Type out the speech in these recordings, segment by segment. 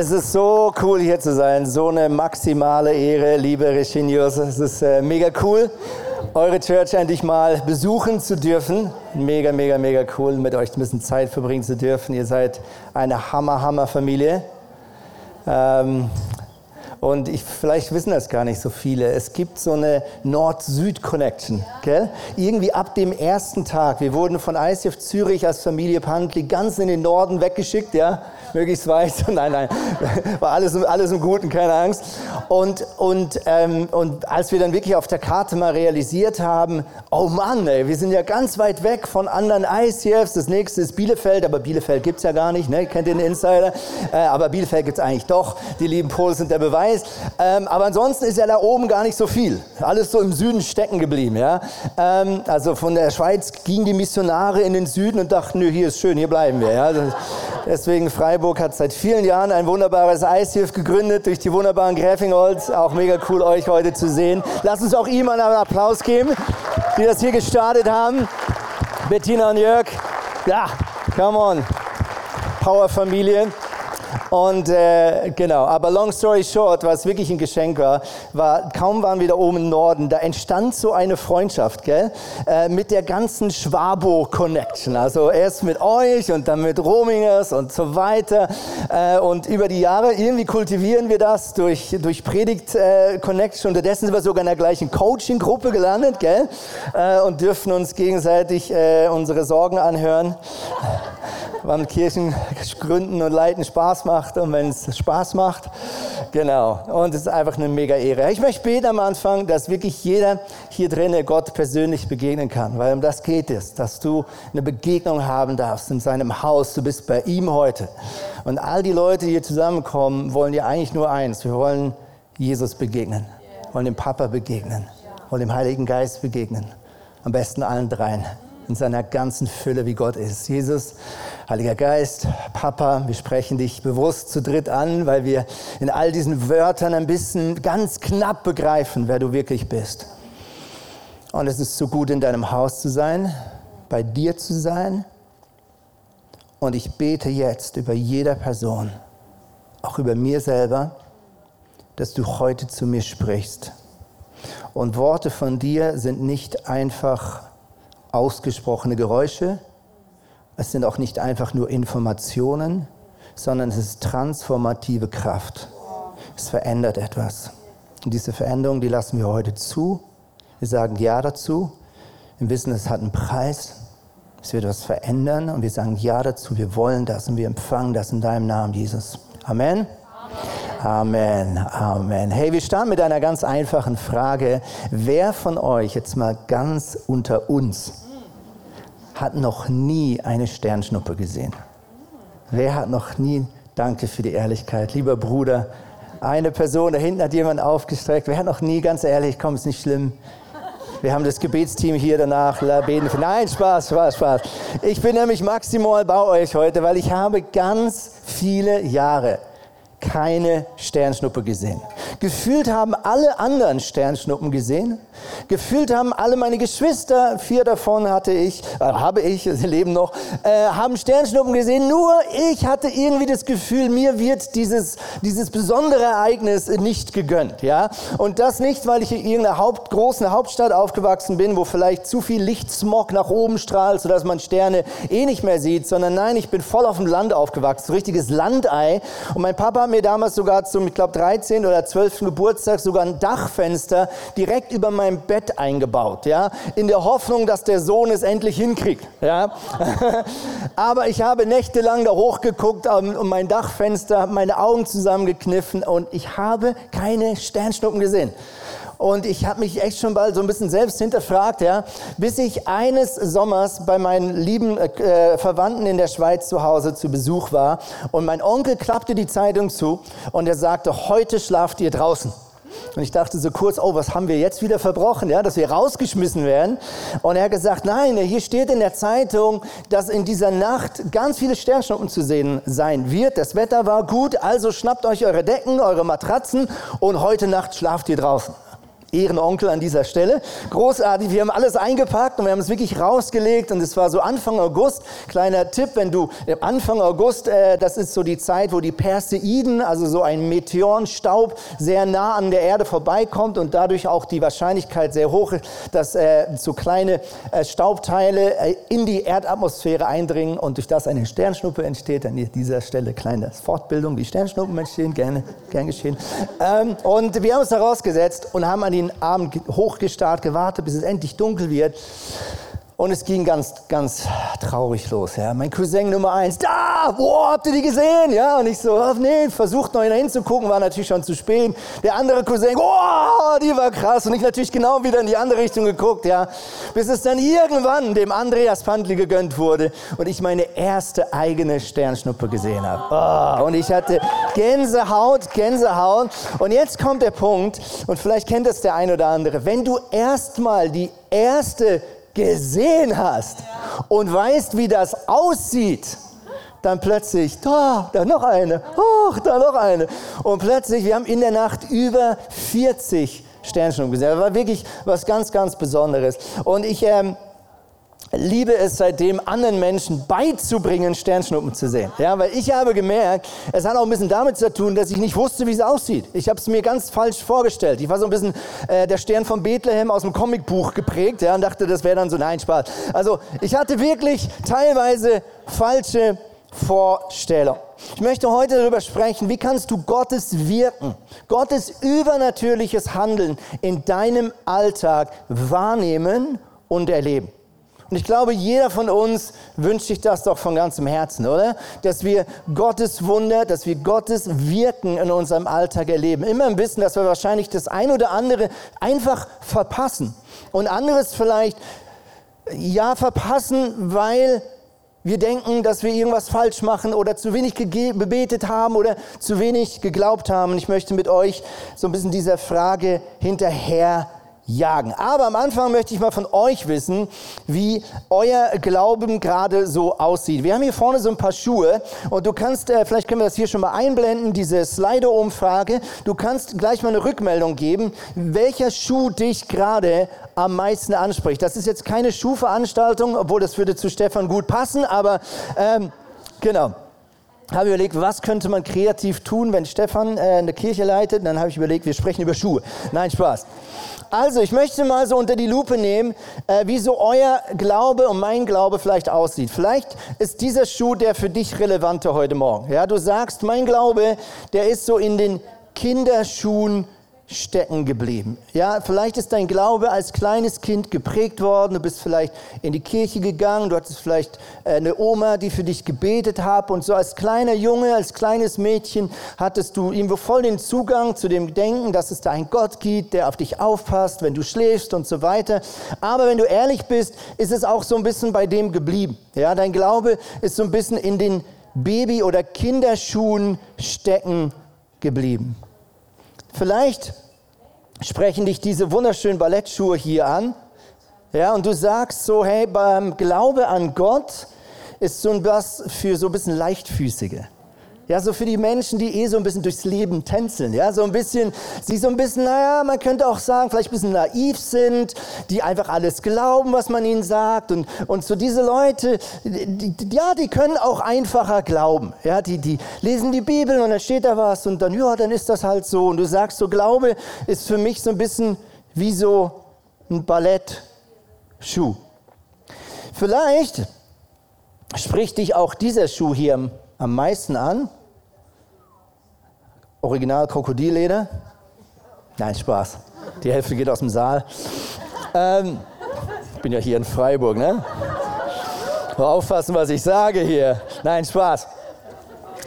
es ist so cool hier zu sein, so eine maximale Ehre, liebe Reginius. Es ist äh, mega cool, eure Church endlich mal besuchen zu dürfen. Mega, mega, mega cool, mit euch ein bisschen Zeit verbringen zu dürfen. Ihr seid eine Hammer, Hammer Familie. Ähm, und ich, vielleicht wissen das gar nicht so viele. Es gibt so eine Nord-Süd-Connection. Gell? Irgendwie ab dem ersten Tag. Wir wurden von ICF Zürich als Familie Pantli ganz in den Norden weggeschickt. Ja? Möglichst weit. Nein, nein, war alles, alles im Guten, keine Angst. Und, und, ähm, und als wir dann wirklich auf der Karte mal realisiert haben, oh Mann, ey, wir sind ja ganz weit weg von anderen ICFs. Das nächste ist Bielefeld, aber Bielefeld gibt es ja gar nicht, ne? kennt den Insider. Äh, aber Bielefeld gibt es eigentlich doch. Die lieben Polen sind der Beweis. Ähm, aber ansonsten ist ja da oben gar nicht so viel. Alles so im Süden stecken geblieben. Ja? Ähm, also von der Schweiz gingen die Missionare in den Süden und dachten, nö, hier ist schön, hier bleiben wir. Ja? Deswegen Freiburg hat seit vielen Jahren ein wunderbares Eishilf gegründet durch die wunderbaren Gräfingholz. Auch mega cool, euch heute zu sehen. Lasst uns auch ihm einen Applaus geben, die das hier gestartet haben. Bettina und Jörg. Ja, come on. Powerfamilie. Und äh, genau, aber long story short, was wirklich ein Geschenk war, war, kaum waren wir da oben im Norden, da entstand so eine Freundschaft, gell, äh, mit der ganzen Schwabo-Connection. Also erst mit euch und dann mit Romingers und so weiter. Äh, und über die Jahre irgendwie kultivieren wir das durch, durch Predigt-Connection. Unterdessen sind wir sogar in der gleichen Coaching-Gruppe gelandet, gell, äh, und dürfen uns gegenseitig äh, unsere Sorgen anhören wann Kirchen gründen und leiten Spaß macht und wenn es Spaß macht. Genau. Und es ist einfach eine mega Ehre. Ich möchte beten am Anfang, dass wirklich jeder hier drinnen Gott persönlich begegnen kann, weil um das geht es, dass du eine Begegnung haben darfst in seinem Haus. Du bist bei ihm heute. Und all die Leute, die hier zusammenkommen, wollen dir eigentlich nur eins. Wir wollen Jesus begegnen, wollen dem Papa begegnen, wollen dem Heiligen Geist begegnen. Am besten allen dreien in seiner ganzen Fülle, wie Gott ist. Jesus, Heiliger Geist, Papa, wir sprechen dich bewusst zu dritt an, weil wir in all diesen Wörtern ein bisschen ganz knapp begreifen, wer du wirklich bist. Und es ist so gut, in deinem Haus zu sein, bei dir zu sein. Und ich bete jetzt über jeder Person, auch über mir selber, dass du heute zu mir sprichst. Und Worte von dir sind nicht einfach ausgesprochene Geräusche. Es sind auch nicht einfach nur Informationen, sondern es ist transformative Kraft. Es verändert etwas. Und diese Veränderung, die lassen wir heute zu. Wir sagen Ja dazu. Wir wissen, es hat einen Preis. Es wird was verändern. Und wir sagen Ja dazu. Wir wollen das und wir empfangen das in deinem Namen, Jesus. Amen. Amen, Amen. Hey, wir starten mit einer ganz einfachen Frage. Wer von euch, jetzt mal ganz unter uns, hat noch nie eine Sternschnuppe gesehen? Wer hat noch nie, danke für die Ehrlichkeit, lieber Bruder, eine Person, da hinten hat jemand aufgestreckt, wer hat noch nie, ganz ehrlich, komm, ist nicht schlimm. Wir haben das Gebetsteam hier danach. Nein, Spaß, Spaß, Spaß. Ich bin nämlich maximal bei euch heute, weil ich habe ganz viele Jahre keine Sternschnuppe gesehen. Gefühlt haben alle anderen Sternschnuppen gesehen. Gefühlt haben alle meine Geschwister, vier davon hatte ich, äh, habe ich, sie leben noch, äh, haben Sternschnuppen gesehen. Nur ich hatte irgendwie das Gefühl, mir wird dieses, dieses besondere Ereignis nicht gegönnt. Ja? Und das nicht, weil ich in irgendeiner Haupt, großen Hauptstadt aufgewachsen bin, wo vielleicht zu viel Lichtsmog nach oben strahlt, sodass man Sterne eh nicht mehr sieht, sondern nein, ich bin voll auf dem Land aufgewachsen, so richtiges Landei. Und mein Papa hat mir damals sogar zum, ich glaube, 13 oder 12. Geburtstag sogar ein Dachfenster direkt über meinem Bett eingebaut, ja, in der Hoffnung, dass der Sohn es endlich hinkriegt, ja. Aber ich habe nächtelang da hochgeguckt um, um mein Dachfenster, meine Augen zusammengekniffen und ich habe keine Sternschnuppen gesehen. Und ich habe mich echt schon bald so ein bisschen selbst hinterfragt, ja, bis ich eines Sommers bei meinen lieben äh, Verwandten in der Schweiz zu Hause zu Besuch war und mein Onkel klappte die Zeitung zu und er sagte, heute schlaft ihr draußen. Und ich dachte so kurz, oh, was haben wir jetzt wieder verbrochen, ja, dass wir rausgeschmissen werden. Und er hat gesagt, nein, hier steht in der Zeitung, dass in dieser Nacht ganz viele Sternschnuppen zu sehen sein wird. Das Wetter war gut, also schnappt euch eure Decken, eure Matratzen und heute Nacht schlaft ihr draußen. Ehrenonkel an dieser Stelle. Großartig, wir haben alles eingepackt und wir haben es wirklich rausgelegt und es war so Anfang August. Kleiner Tipp, wenn du Anfang August, äh, das ist so die Zeit, wo die Perseiden, also so ein Meteorenstaub, sehr nah an der Erde vorbeikommt und dadurch auch die Wahrscheinlichkeit sehr hoch ist, dass äh, so kleine äh, Staubteile äh, in die Erdatmosphäre eindringen und durch das eine Sternschnuppe entsteht. An dieser Stelle kleine Fortbildung, wie Sternschnuppen entstehen, gerne, gern geschehen. Ähm, und wir haben uns da rausgesetzt und haben an den Abend hochgestarrt, gewartet, bis es endlich dunkel wird. Und es ging ganz, ganz traurig los. Ja. Mein Cousin Nummer eins, da, wo habt ihr die gesehen? Ja, und ich so, oh, nee, versucht noch hinzugucken, war natürlich schon zu spät. Der andere Cousin, oh, die war krass. Und ich natürlich genau wieder in die andere Richtung geguckt, ja. Bis es dann irgendwann dem Andreas Pandli gegönnt wurde und ich meine erste eigene Sternschnuppe gesehen habe. Oh, und ich hatte Gänsehaut, Gänsehaut. Und jetzt kommt der Punkt, und vielleicht kennt es der ein oder andere, wenn du erstmal die erste gesehen hast und weißt, wie das aussieht, dann plötzlich, da, da noch eine, oh, da noch eine. Und plötzlich, wir haben in der Nacht über 40 Sternschnuppen gesehen. Das war wirklich was ganz, ganz Besonderes. Und ich ähm, liebe es seitdem, anderen Menschen beizubringen, Sternschnuppen zu sehen. Ja, weil ich habe gemerkt, es hat auch ein bisschen damit zu tun, dass ich nicht wusste, wie es aussieht. Ich habe es mir ganz falsch vorgestellt. Ich war so ein bisschen äh, der Stern von Bethlehem aus dem Comicbuch geprägt ja, und dachte, das wäre dann so, nein, Spaß. Also ich hatte wirklich teilweise falsche Vorstellung. Ich möchte heute darüber sprechen, wie kannst du Gottes Wirken, Gottes übernatürliches Handeln in deinem Alltag wahrnehmen und erleben. Und ich glaube, jeder von uns wünscht sich das doch von ganzem Herzen, oder? Dass wir Gottes Wunder, dass wir Gottes Wirken in unserem Alltag erleben. Immer im Wissen, dass wir wahrscheinlich das ein oder andere einfach verpassen. Und anderes vielleicht, ja, verpassen, weil wir denken, dass wir irgendwas falsch machen oder zu wenig gebetet haben oder zu wenig geglaubt haben. Und ich möchte mit euch so ein bisschen dieser Frage hinterher jagen. Aber am Anfang möchte ich mal von euch wissen, wie euer Glauben gerade so aussieht. Wir haben hier vorne so ein paar Schuhe und du kannst, äh, vielleicht können wir das hier schon mal einblenden, diese Slido-Umfrage. Du kannst gleich mal eine Rückmeldung geben, welcher Schuh dich gerade am meisten anspricht. Das ist jetzt keine Schuhveranstaltung, obwohl das würde zu Stefan gut passen, aber ähm, genau habe überlegt, was könnte man kreativ tun, wenn Stefan äh, eine Kirche leitet. Dann habe ich überlegt, wir sprechen über Schuhe. Nein, Spaß. Also, ich möchte mal so unter die Lupe nehmen, äh, wie so euer Glaube und mein Glaube vielleicht aussieht. Vielleicht ist dieser Schuh der für dich relevante heute Morgen. Ja, du sagst, mein Glaube, der ist so in den Kinderschuhen stecken geblieben. Ja, vielleicht ist dein Glaube als kleines Kind geprägt worden. Du bist vielleicht in die Kirche gegangen. Du hattest vielleicht äh, eine Oma, die für dich gebetet hat. Und so als kleiner Junge, als kleines Mädchen hattest du irgendwo voll den Zugang zu dem Denken, dass es da einen Gott gibt, der auf dich aufpasst, wenn du schläfst und so weiter. Aber wenn du ehrlich bist, ist es auch so ein bisschen bei dem geblieben. Ja, dein Glaube ist so ein bisschen in den Baby- oder Kinderschuhen stecken geblieben. Vielleicht sprechen dich diese wunderschönen Ballettschuhe hier an. Ja, und du sagst so, hey, beim Glaube an Gott ist so was für so ein bisschen leichtfüßige. Ja, so für die Menschen, die eh so ein bisschen durchs Leben tänzeln. Ja, so ein bisschen, sie so ein bisschen, naja, man könnte auch sagen, vielleicht ein bisschen naiv sind, die einfach alles glauben, was man ihnen sagt. Und, und so diese Leute, die, ja, die können auch einfacher glauben. Ja, die, die lesen die Bibel und dann steht da was und dann, ja, dann ist das halt so. Und du sagst, so Glaube ist für mich so ein bisschen wie so ein Ballettschuh. Vielleicht spricht dich auch dieser Schuh hier am meisten an. Original Krokodilleder. Nein, Spaß. Die Hälfte geht aus dem Saal. Ähm, ich bin ja hier in Freiburg, ne? Aufpassen, was ich sage hier. Nein, Spaß.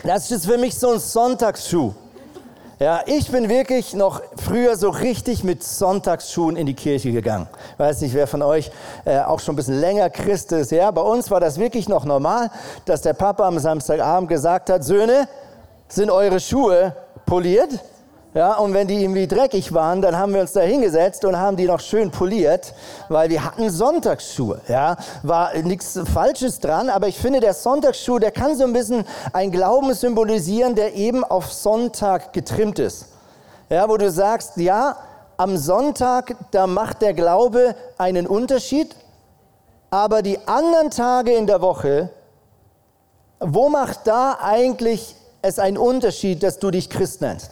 Das ist für mich so ein Sonntagsschuh. Ja, ich bin wirklich noch früher so richtig mit Sonntagsschuhen in die Kirche gegangen. Ich weiß nicht, wer von euch äh, auch schon ein bisschen länger Christ ist. Ja, bei uns war das wirklich noch normal, dass der Papa am Samstagabend gesagt hat, Söhne, sind eure Schuhe poliert. Ja, und wenn die irgendwie dreckig waren, dann haben wir uns da hingesetzt und haben die noch schön poliert, weil wir hatten Sonntagsschuhe. Ja, war nichts Falsches dran, aber ich finde, der Sonntagsschuh, der kann so ein bisschen ein Glauben symbolisieren, der eben auf Sonntag getrimmt ist. Ja, wo du sagst, ja, am Sonntag, da macht der Glaube einen Unterschied, aber die anderen Tage in der Woche, wo macht da eigentlich es einen Unterschied, dass du dich Christ nennst?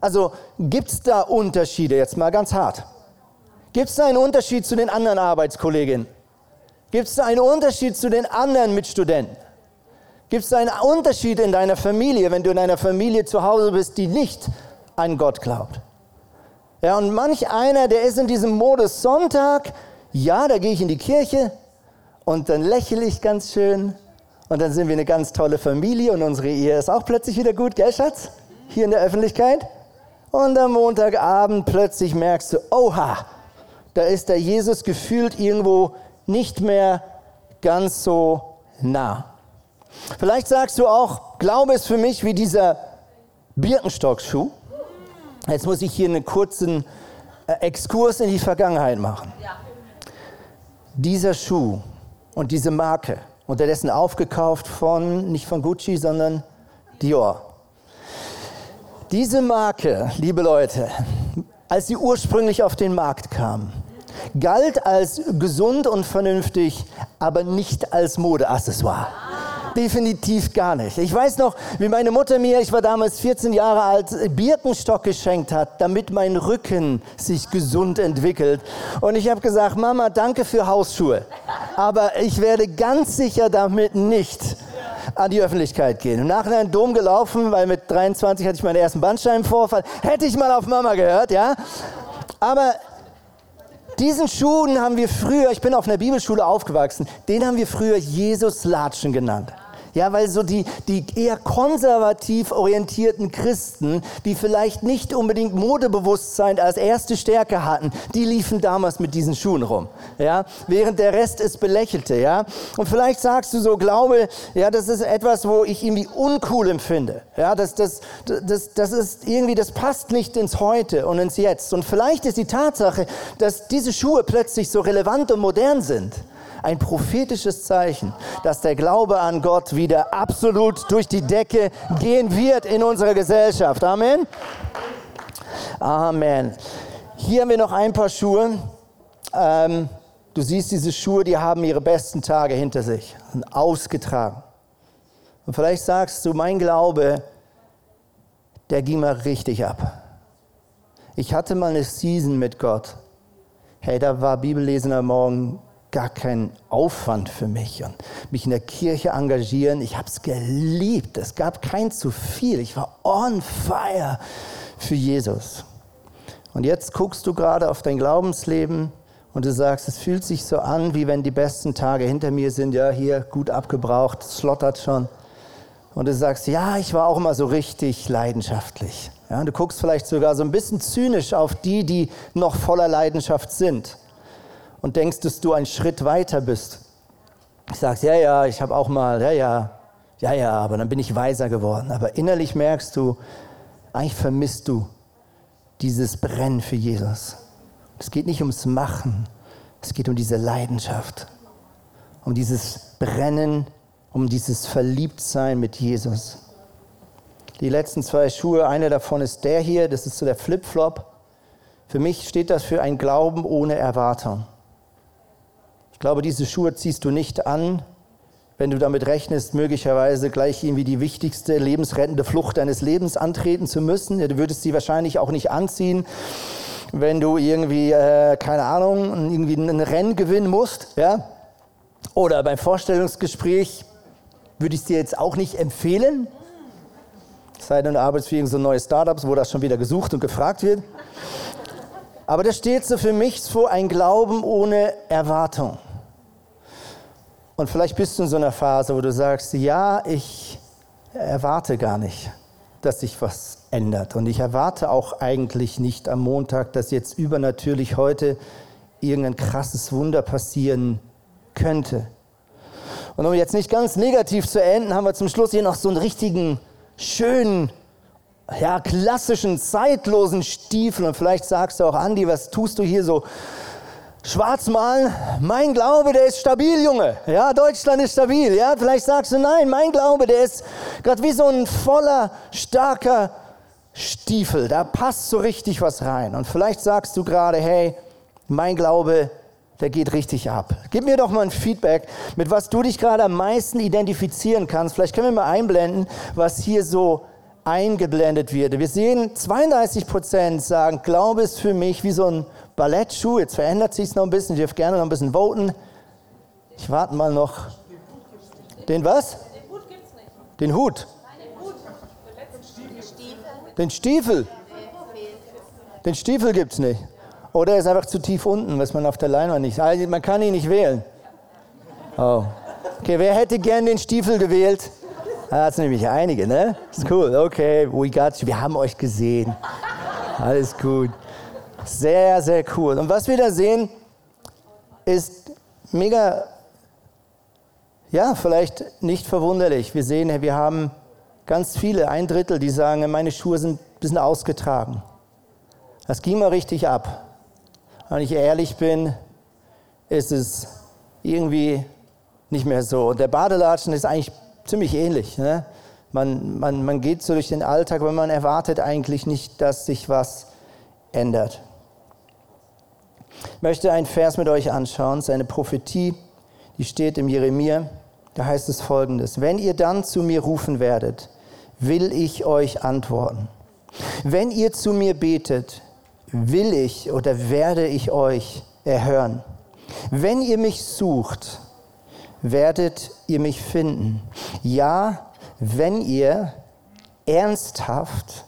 Also gibt es da Unterschiede, jetzt mal ganz hart? Gibt es da einen Unterschied zu den anderen Arbeitskolleginnen? Gibt es da einen Unterschied zu den anderen Mitstudenten? Gibt es da einen Unterschied in deiner Familie, wenn du in einer Familie zu Hause bist, die nicht an Gott glaubt? Ja, und manch einer, der ist in diesem Modus Sonntag, ja, da gehe ich in die Kirche und dann lächle ich ganz schön und dann sind wir eine ganz tolle Familie und unsere Ehe ist auch plötzlich wieder gut, gell, Schatz? Hier in der Öffentlichkeit. Und am Montagabend plötzlich merkst du, oha, da ist der Jesus gefühlt irgendwo nicht mehr ganz so nah. Vielleicht sagst du auch, Glaube ist für mich wie dieser Birkenstockschuh. Jetzt muss ich hier einen kurzen äh, Exkurs in die Vergangenheit machen. Ja. Dieser Schuh und diese Marke, unterdessen aufgekauft von, nicht von Gucci, sondern Dior. Diese Marke, liebe Leute, als sie ursprünglich auf den Markt kam, galt als gesund und vernünftig, aber nicht als Modeaccessoire definitiv gar nicht. Ich weiß noch, wie meine Mutter mir, ich war damals 14 Jahre alt, Birkenstock geschenkt hat, damit mein Rücken sich gesund entwickelt. Und ich habe gesagt, Mama, danke für Hausschuhe. Aber ich werde ganz sicher damit nicht an die Öffentlichkeit gehen. Im Nachhinein Dom gelaufen, weil mit 23 hatte ich meinen ersten Bandscheibenvorfall. Hätte ich mal auf Mama gehört, ja. Aber diesen Schuhen haben wir früher, ich bin auf einer Bibelschule aufgewachsen, den haben wir früher Jesus-Latschen genannt. Ja, weil so die, die eher konservativ orientierten Christen, die vielleicht nicht unbedingt Modebewusstsein als erste Stärke hatten, die liefen damals mit diesen Schuhen rum. Ja, während der Rest es belächelte. Ja, und vielleicht sagst du so, Glaube, ja, das ist etwas, wo ich irgendwie uncool empfinde. Ja, das, das, das, das ist irgendwie, das passt nicht ins Heute und ins Jetzt. Und vielleicht ist die Tatsache, dass diese Schuhe plötzlich so relevant und modern sind ein prophetisches Zeichen, dass der Glaube an Gott wieder absolut durch die Decke gehen wird in unserer Gesellschaft. Amen. Amen. Hier haben wir noch ein paar Schuhe. Ähm, du siehst diese Schuhe, die haben ihre besten Tage hinter sich, und ausgetragen. Und vielleicht sagst du, mein Glaube, der ging mal richtig ab. Ich hatte mal eine Season mit Gott. Hey, da war Bibellesen am Morgen gar kein Aufwand für mich und mich in der Kirche engagieren. Ich habe es geliebt. Es gab kein zu viel. Ich war on fire für Jesus. Und jetzt guckst du gerade auf dein Glaubensleben und du sagst, es fühlt sich so an, wie wenn die besten Tage hinter mir sind. Ja, hier gut abgebraucht, slottert schon. Und du sagst, ja, ich war auch immer so richtig leidenschaftlich. Ja, du guckst vielleicht sogar so ein bisschen zynisch auf die, die noch voller Leidenschaft sind und denkst, dass du einen Schritt weiter bist. Ich sagst, ja, ja, ich habe auch mal, ja, ja, ja, ja, aber dann bin ich weiser geworden. Aber innerlich merkst du, eigentlich vermisst du dieses Brennen für Jesus. Es geht nicht ums Machen, es geht um diese Leidenschaft, um dieses Brennen, um dieses Verliebtsein mit Jesus. Die letzten zwei Schuhe, einer davon ist der hier, das ist so der Flipflop. Für mich steht das für ein Glauben ohne Erwartung. Ich glaube, diese Schuhe ziehst du nicht an, wenn du damit rechnest, möglicherweise gleich irgendwie die wichtigste lebensrettende Flucht deines Lebens antreten zu müssen. Du würdest sie wahrscheinlich auch nicht anziehen, wenn du irgendwie, äh, keine Ahnung, irgendwie ein Rennen gewinnen musst. Ja? Oder beim Vorstellungsgespräch würde ich es dir jetzt auch nicht empfehlen. Sei denn, du arbeitest für so neue Startups, wo das schon wieder gesucht und gefragt wird. Aber das steht so für mich vor ein Glauben ohne Erwartung. Und vielleicht bist du in so einer Phase, wo du sagst, ja, ich erwarte gar nicht, dass sich was ändert. Und ich erwarte auch eigentlich nicht am Montag, dass jetzt übernatürlich heute irgendein krasses Wunder passieren könnte. Und um jetzt nicht ganz negativ zu enden, haben wir zum Schluss hier noch so einen richtigen, schönen, ja, klassischen, zeitlosen Stiefel. Und vielleicht sagst du auch, Andi, was tust du hier so schwarz malen, mein Glaube, der ist stabil, Junge. Ja, Deutschland ist stabil. Ja, vielleicht sagst du, nein, mein Glaube, der ist gerade wie so ein voller, starker Stiefel, da passt so richtig was rein. Und vielleicht sagst du gerade, hey, mein Glaube, der geht richtig ab. Gib mir doch mal ein Feedback, mit was du dich gerade am meisten identifizieren kannst. Vielleicht können wir mal einblenden, was hier so eingeblendet wird. Wir sehen, 32 Prozent sagen, Glaube ist für mich wie so ein Ballettschuh. Jetzt verändert sich es noch ein bisschen. Ich dürfte gerne noch ein bisschen voten. Ich warte mal noch. Den was? Den Hut gibt's nicht. Den Hut? Den Stiefel? Den Stiefel gibt es nicht. Oder er ist einfach zu tief unten, was man auf der Leinwand nicht. Also man kann ihn nicht wählen. Oh. Okay, wer hätte gern den Stiefel gewählt? Da hat es nämlich einige, ne? Ist cool. Okay, we got you. Wir haben euch gesehen. Alles gut. Sehr, sehr cool. Und was wir da sehen, ist mega, ja, vielleicht nicht verwunderlich. Wir sehen, wir haben ganz viele, ein Drittel, die sagen, meine Schuhe sind ein bisschen ausgetragen. Das ging mal richtig ab. Wenn ich ehrlich bin, ist es irgendwie nicht mehr so. Und der Badelatschen ist eigentlich ziemlich ähnlich. Ne? Man, man, man geht so durch den Alltag, aber man erwartet eigentlich nicht, dass sich was ändert. Ich möchte einen Vers mit euch anschauen, seine Prophetie, die steht im Jeremia. Da heißt es folgendes: Wenn ihr dann zu mir rufen werdet, will ich euch antworten. Wenn ihr zu mir betet, will ich oder werde ich euch erhören. Wenn ihr mich sucht, werdet ihr mich finden. Ja, wenn ihr ernsthaft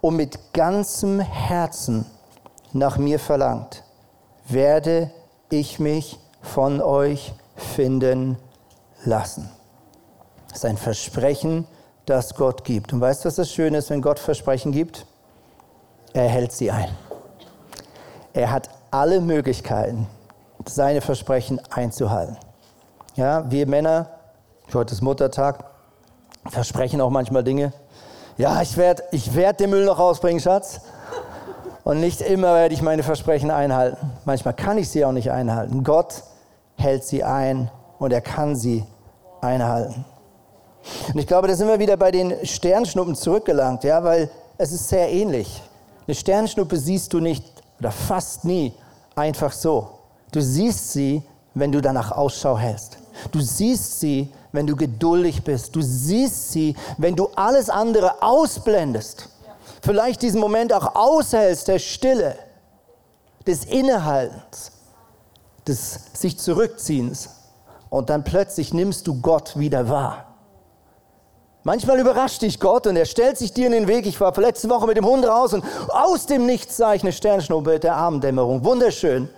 und mit ganzem Herzen nach mir verlangt, werde ich mich von euch finden lassen. Das ist ein Versprechen, das Gott gibt. Und weißt du, was das Schöne ist, wenn Gott Versprechen gibt? Er hält sie ein. Er hat alle Möglichkeiten, seine Versprechen einzuhalten. Ja, wir Männer, heute ist Muttertag, versprechen auch manchmal Dinge. Ja, ich werde ich werd den Müll noch rausbringen, Schatz. Und nicht immer werde ich meine Versprechen einhalten. Manchmal kann ich sie auch nicht einhalten. Gott hält sie ein und er kann sie einhalten. Und ich glaube, da sind wir wieder bei den Sternschnuppen zurückgelangt, ja, weil es ist sehr ähnlich. Eine Sternschnuppe siehst du nicht oder fast nie einfach so. Du siehst sie, wenn du danach Ausschau hältst. Du siehst sie, wenn du geduldig bist. Du siehst sie, wenn du alles andere ausblendest. Vielleicht diesen Moment auch aushältst der Stille, des Innehaltens, des sich Zurückziehens. Und dann plötzlich nimmst du Gott wieder wahr. Manchmal überrascht dich Gott und er stellt sich dir in den Weg. Ich war letzte Woche mit dem Hund raus und aus dem Nichts sah ich eine Sternschnuppe der Abenddämmerung. Wunderschön.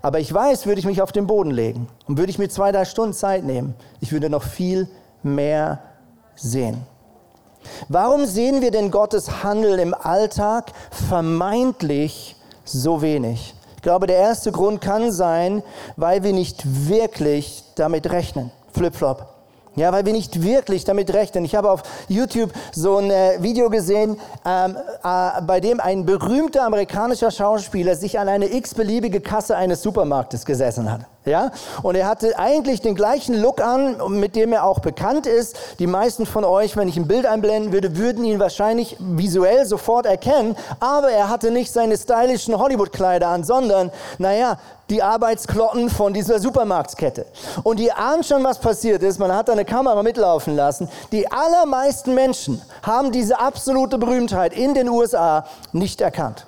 Aber ich weiß, würde ich mich auf den Boden legen und würde ich mir zwei, drei Stunden Zeit nehmen, ich würde noch viel mehr sehen. Warum sehen wir denn Gottes Handeln im Alltag vermeintlich so wenig? Ich glaube, der erste Grund kann sein, weil wir nicht wirklich damit rechnen. Flip-flop. Ja, weil wir nicht wirklich damit rechnen. Ich habe auf YouTube so ein äh, Video gesehen, ähm, äh, bei dem ein berühmter amerikanischer Schauspieler sich an eine x-beliebige Kasse eines Supermarktes gesessen hat. Ja? Und er hatte eigentlich den gleichen Look an, mit dem er auch bekannt ist. Die meisten von euch, wenn ich ein Bild einblenden würde, würden ihn wahrscheinlich visuell sofort erkennen. Aber er hatte nicht seine stylischen Hollywood-Kleider an, sondern, naja, die Arbeitsklotten von dieser Supermarktkette. Und ihr ahnt schon, was passiert ist. Man hat da eine Kamera mitlaufen lassen. Die allermeisten Menschen haben diese absolute Berühmtheit in den USA nicht erkannt.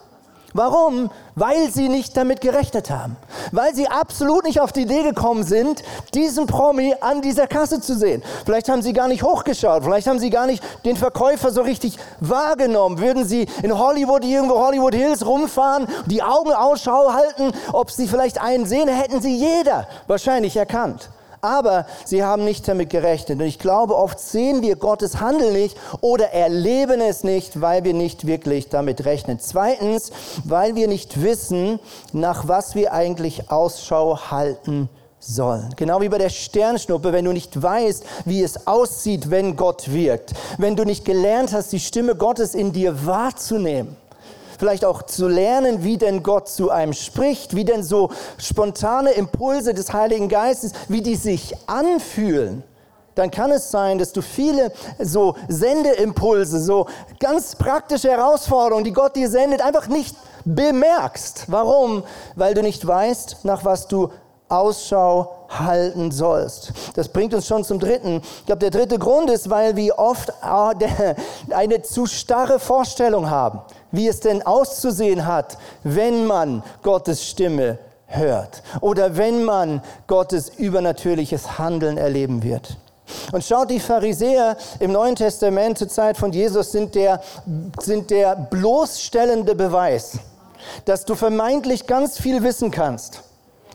Warum? Weil sie nicht damit gerechnet haben. Weil sie absolut nicht auf die Idee gekommen sind, diesen Promi an dieser Kasse zu sehen. Vielleicht haben sie gar nicht hochgeschaut, vielleicht haben sie gar nicht den Verkäufer so richtig wahrgenommen. Würden sie in Hollywood, irgendwo Hollywood Hills rumfahren, die Augen Ausschau halten, ob sie vielleicht einen sehen, hätten sie jeder wahrscheinlich erkannt aber sie haben nicht damit gerechnet. Und ich glaube, oft sehen wir Gottes Handeln nicht oder erleben es nicht, weil wir nicht wirklich damit rechnen. Zweitens, weil wir nicht wissen, nach was wir eigentlich Ausschau halten sollen. Genau wie bei der Sternschnuppe, wenn du nicht weißt, wie es aussieht, wenn Gott wirkt. Wenn du nicht gelernt hast, die Stimme Gottes in dir wahrzunehmen vielleicht auch zu lernen, wie denn Gott zu einem spricht, wie denn so spontane Impulse des Heiligen Geistes, wie die sich anfühlen, dann kann es sein, dass du viele so Sendeimpulse, so ganz praktische Herausforderungen, die Gott dir sendet, einfach nicht bemerkst. Warum? Weil du nicht weißt, nach was du Ausschau halten sollst. Das bringt uns schon zum dritten. Ich glaube, der dritte Grund ist, weil wir oft eine zu starre Vorstellung haben, wie es denn auszusehen hat, wenn man Gottes Stimme hört oder wenn man Gottes übernatürliches Handeln erleben wird. Und schaut, die Pharisäer im Neuen Testament zur Zeit von Jesus sind der, sind der bloßstellende Beweis, dass du vermeintlich ganz viel wissen kannst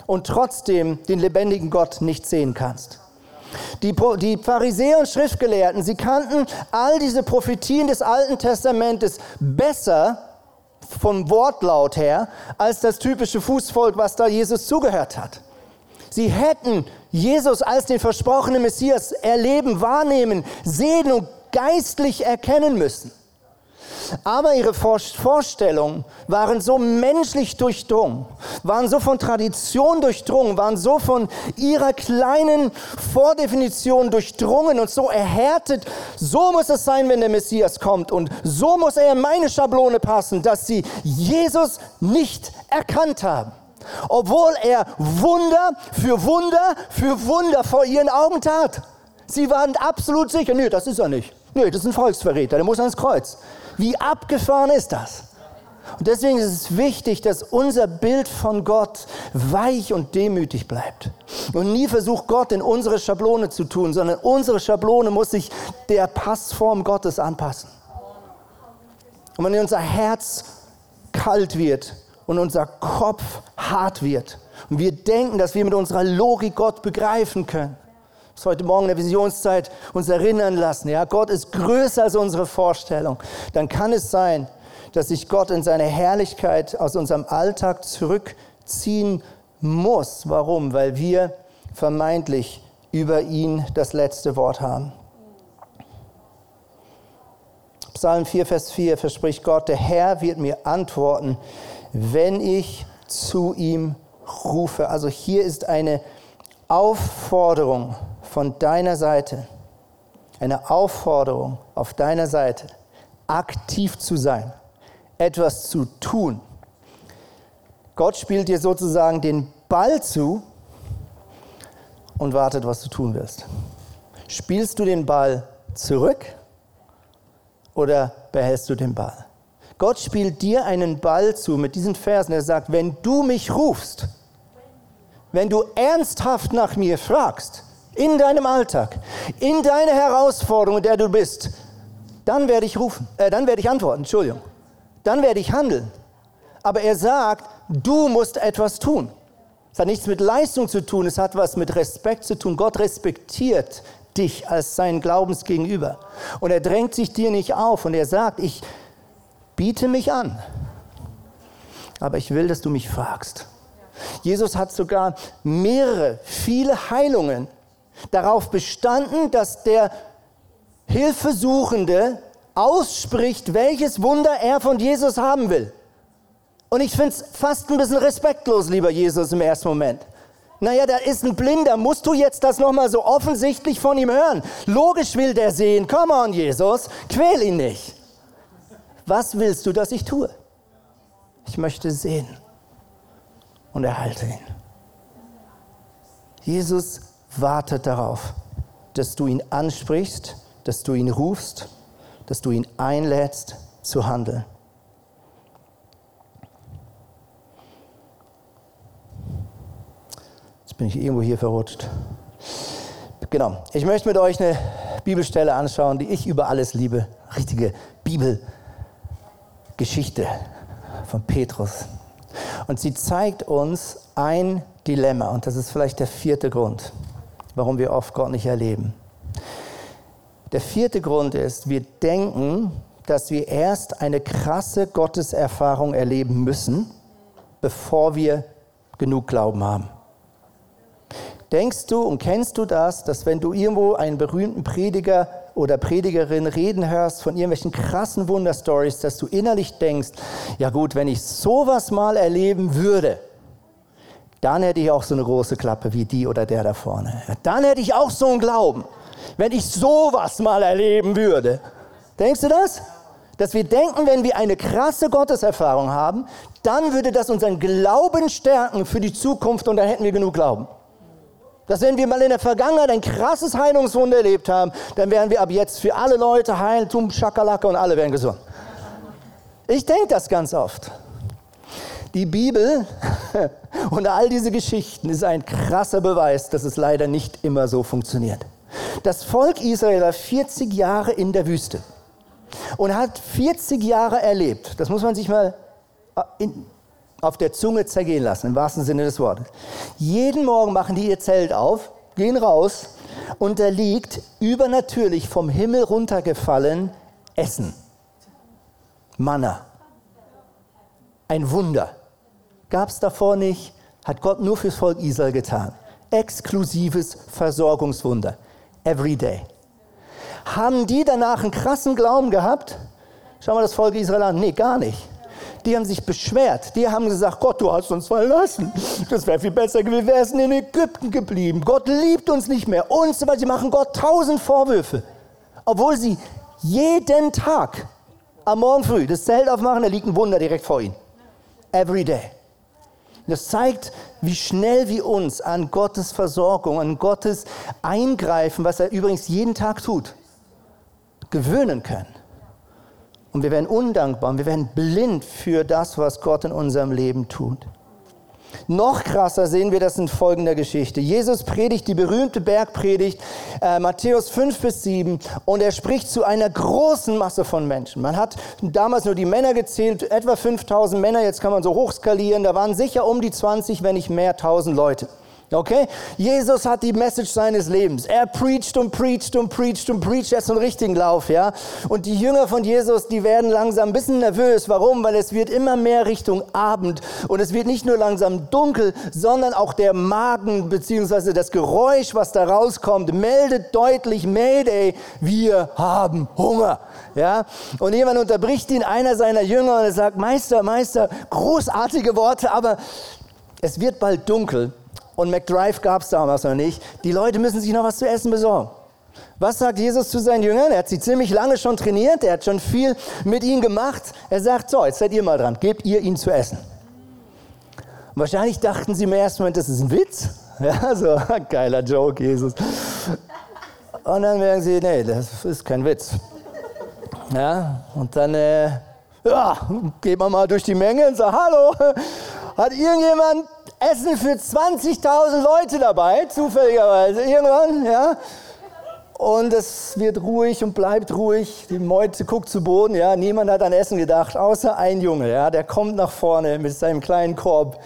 und trotzdem den lebendigen Gott nicht sehen kannst. Die, die Pharisäer und Schriftgelehrten, sie kannten all diese Prophetien des Alten Testamentes besser vom Wortlaut her als das typische Fußvolk, was da Jesus zugehört hat. Sie hätten Jesus als den versprochenen Messias erleben, wahrnehmen, sehen und geistlich erkennen müssen. Aber ihre Vorstellungen waren so menschlich durchdrungen, waren so von Tradition durchdrungen, waren so von ihrer kleinen Vordefinition durchdrungen und so erhärtet. So muss es sein, wenn der Messias kommt und so muss er in meine Schablone passen, dass sie Jesus nicht erkannt haben. Obwohl er Wunder für Wunder für Wunder vor ihren Augen tat. Sie waren absolut sicher, nee, das ist er nicht. Nee, das ist ein Volksverräter, der muss ans Kreuz. Wie abgefahren ist das? Und deswegen ist es wichtig, dass unser Bild von Gott weich und demütig bleibt. Und nie versucht Gott in unsere Schablone zu tun, sondern unsere Schablone muss sich der Passform Gottes anpassen. Und wenn unser Herz kalt wird und unser Kopf hart wird und wir denken, dass wir mit unserer Logik Gott begreifen können, uns heute Morgen in der Visionszeit uns erinnern lassen, ja, Gott ist größer als unsere Vorstellung, dann kann es sein, dass sich Gott in seine Herrlichkeit aus unserem Alltag zurückziehen muss. Warum? Weil wir vermeintlich über ihn das letzte Wort haben. Psalm 4, Vers 4 verspricht Gott, der Herr wird mir antworten, wenn ich zu ihm rufe. Also hier ist eine Aufforderung von deiner Seite, eine Aufforderung auf deiner Seite, aktiv zu sein, etwas zu tun. Gott spielt dir sozusagen den Ball zu und wartet, was du tun wirst. Spielst du den Ball zurück oder behältst du den Ball? Gott spielt dir einen Ball zu mit diesen Versen. Er sagt, wenn du mich rufst, wenn du ernsthaft nach mir fragst, in deinem Alltag, in deiner Herausforderung, in der du bist, dann werde ich rufen, äh, dann werde ich antworten, Entschuldigung. Dann werde ich handeln. Aber er sagt, du musst etwas tun. Es hat nichts mit Leistung zu tun, es hat was mit Respekt zu tun. Gott respektiert dich als sein Glaubensgegenüber. Und er drängt sich dir nicht auf und er sagt, ich biete mich an. Aber ich will, dass du mich fragst. Jesus hat sogar mehrere, viele Heilungen darauf bestanden, dass der Hilfesuchende ausspricht, welches Wunder er von Jesus haben will. Und ich finde es fast ein bisschen respektlos, lieber Jesus, im ersten Moment. Naja, da ist ein Blinder, musst du jetzt das nochmal so offensichtlich von ihm hören? Logisch will der sehen, come on, Jesus, quäl ihn nicht. Was willst du, dass ich tue? Ich möchte sehen und erhalte ihn. Jesus wartet darauf, dass du ihn ansprichst, dass du ihn rufst, dass du ihn einlädst zu handeln. Jetzt bin ich irgendwo hier verrutscht. Genau, ich möchte mit euch eine Bibelstelle anschauen, die ich über alles liebe. Richtige Bibelgeschichte von Petrus. Und sie zeigt uns ein Dilemma. Und das ist vielleicht der vierte Grund warum wir oft Gott nicht erleben. Der vierte Grund ist, wir denken, dass wir erst eine krasse Gotteserfahrung erleben müssen, bevor wir genug Glauben haben. Denkst du und kennst du das, dass wenn du irgendwo einen berühmten Prediger oder Predigerin reden hörst von irgendwelchen krassen Wunderstories, dass du innerlich denkst, ja gut, wenn ich sowas mal erleben würde, dann hätte ich auch so eine große Klappe wie die oder der da vorne. Dann hätte ich auch so einen Glauben. wenn ich sowas mal erleben würde. Denkst du das? Dass wir denken, wenn wir eine krasse Gotteserfahrung haben, dann würde das unseren Glauben stärken für die Zukunft und dann hätten wir genug Glauben. Dass wenn wir mal in der Vergangenheit ein krasses Heilungswunder erlebt haben, dann wären wir ab jetzt für alle Leute Heiltum, Schakalaka und alle wären gesund. Ich denke das ganz oft. Die Bibel und all diese Geschichten ist ein krasser Beweis, dass es leider nicht immer so funktioniert. Das Volk Israel war 40 Jahre in der Wüste und hat 40 Jahre erlebt. Das muss man sich mal äh, in, auf der Zunge zergehen lassen, im wahrsten Sinne des Wortes. Jeden Morgen machen die ihr Zelt auf, gehen raus und da liegt übernatürlich vom Himmel runtergefallen Essen. Manna. Ein Wunder. Gab es davor nicht, hat Gott nur fürs Volk Israel getan. Exklusives Versorgungswunder. Every day. Haben die danach einen krassen Glauben gehabt? Schau mal das Volk Israel an. Nee, gar nicht. Die haben sich beschwert. Die haben gesagt, Gott, du hast uns verlassen. Das wäre viel besser gewesen, wir wären in Ägypten geblieben. Gott liebt uns nicht mehr. Und so weiter. Sie machen Gott tausend Vorwürfe. Obwohl sie jeden Tag am Morgen früh das Zelt aufmachen, da liegt ein Wunder direkt vor ihnen. Every day. Das zeigt, wie schnell wir uns an Gottes Versorgung, an Gottes Eingreifen, was er übrigens jeden Tag tut, gewöhnen können. Und wir werden undankbar und wir werden blind für das, was Gott in unserem Leben tut. Noch krasser sehen wir das in folgender Geschichte. Jesus predigt die berühmte Bergpredigt, äh, Matthäus 5 bis 7, und er spricht zu einer großen Masse von Menschen. Man hat damals nur die Männer gezählt, etwa 5000 Männer, jetzt kann man so hochskalieren, da waren sicher um die 20, wenn nicht mehr 1000 Leute. Okay? Jesus hat die Message seines Lebens. Er preacht und preacht und preacht und preacht. Er ist so ein richtigen Lauf, ja? Und die Jünger von Jesus, die werden langsam ein bisschen nervös. Warum? Weil es wird immer mehr Richtung Abend. Und es wird nicht nur langsam dunkel, sondern auch der Magen bzw. das Geräusch, was da rauskommt, meldet deutlich, Mayday, wir haben Hunger. Ja? Und jemand unterbricht ihn, einer seiner Jünger, und er sagt, Meister, Meister, großartige Worte, aber es wird bald dunkel und McDrive gab es damals noch nicht. Die Leute müssen sich noch was zu essen besorgen. Was sagt Jesus zu seinen Jüngern? Er hat sie ziemlich lange schon trainiert, er hat schon viel mit ihnen gemacht. Er sagt, so, jetzt seid ihr mal dran, gebt ihr ihnen zu essen. Und wahrscheinlich dachten sie im ersten Moment, das ist ein Witz. Ja, so, geiler Joke, Jesus. Und dann merken sie, nee, das ist kein Witz. Ja, und dann, äh, ja, geht man mal durch die Menge und sagt, hallo, hat irgendjemand Essen für 20.000 Leute dabei, zufälligerweise, irgendwann, ja. Und es wird ruhig und bleibt ruhig. Die Meute guckt zu Boden. Ja, niemand hat an Essen gedacht, außer ein Junge. Ja, der kommt nach vorne mit seinem kleinen Korb